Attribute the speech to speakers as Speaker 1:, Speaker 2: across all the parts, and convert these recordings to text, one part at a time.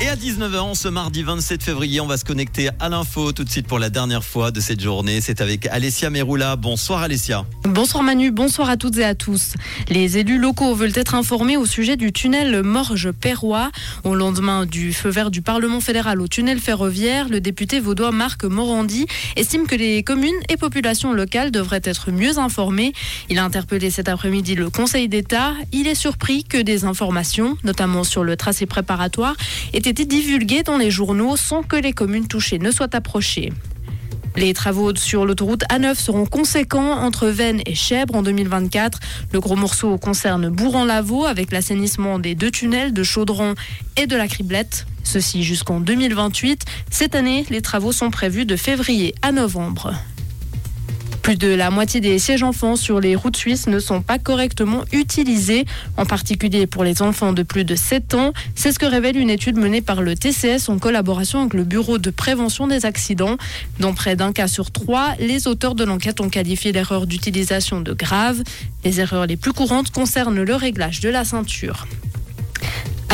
Speaker 1: Et à 19h, ce mardi 27 février, on va se connecter à l'info tout de suite pour la dernière fois de cette journée. C'est avec Alessia Meroula. Bonsoir Alessia.
Speaker 2: Bonsoir Manu, bonsoir à toutes et à tous. Les élus locaux veulent être informés au sujet du tunnel Morges-Perrois. Au lendemain du feu vert du Parlement fédéral au tunnel ferroviaire, le député vaudois Marc Morandi estime que les communes et populations locales devraient être mieux informées. Il a interpellé cet après-midi le Conseil d'État. Il est surpris que des informations, notamment sur le tracé préparatoire, aient été divulguées dans les journaux sans que les communes touchées ne soient approchées. Les travaux sur l'autoroute A9 seront conséquents entre Vennes et Chèvre en 2024. Le gros morceau concerne Bourran-Lavaux avec l'assainissement des deux tunnels de Chaudron et de la Criblette. Ceci jusqu'en 2028. Cette année, les travaux sont prévus de février à novembre. Plus de la moitié des sièges enfants sur les routes suisses ne sont pas correctement utilisés, en particulier pour les enfants de plus de 7 ans. C'est ce que révèle une étude menée par le TCS en collaboration avec le Bureau de prévention des accidents. Dans près d'un cas sur trois, les auteurs de l'enquête ont qualifié l'erreur d'utilisation de grave. Les erreurs les plus courantes concernent le réglage de la ceinture.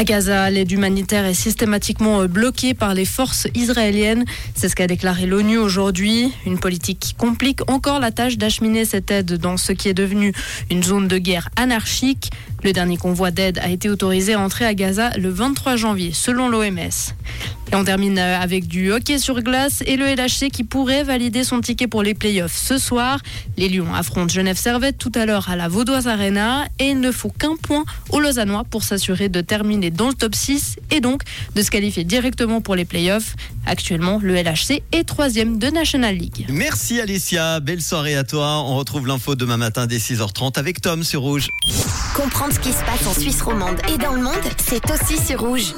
Speaker 2: À Gaza, l'aide humanitaire est systématiquement bloquée par les forces israéliennes. C'est ce qu'a déclaré l'ONU aujourd'hui. Une politique qui complique encore la tâche d'acheminer cette aide dans ce qui est devenu une zone de guerre anarchique. Le dernier convoi d'aide a été autorisé à entrer à Gaza le 23 janvier, selon l'OMS. On termine avec du hockey sur glace et le LHC qui pourrait valider son ticket pour les playoffs ce soir. Les Lions affrontent Genève Servette tout à l'heure à la Vaudoise Arena et il ne faut qu'un point aux Lausannois pour s'assurer de terminer dans le top 6 et donc de se qualifier directement pour les playoffs. Actuellement, le LHC est troisième de National League.
Speaker 1: Merci Alicia, belle soirée à toi. On retrouve l'info demain matin dès 6h30 avec Tom sur Rouge.
Speaker 3: Comprendre ce qui se passe en Suisse romande et dans le monde, c'est aussi sur Rouge.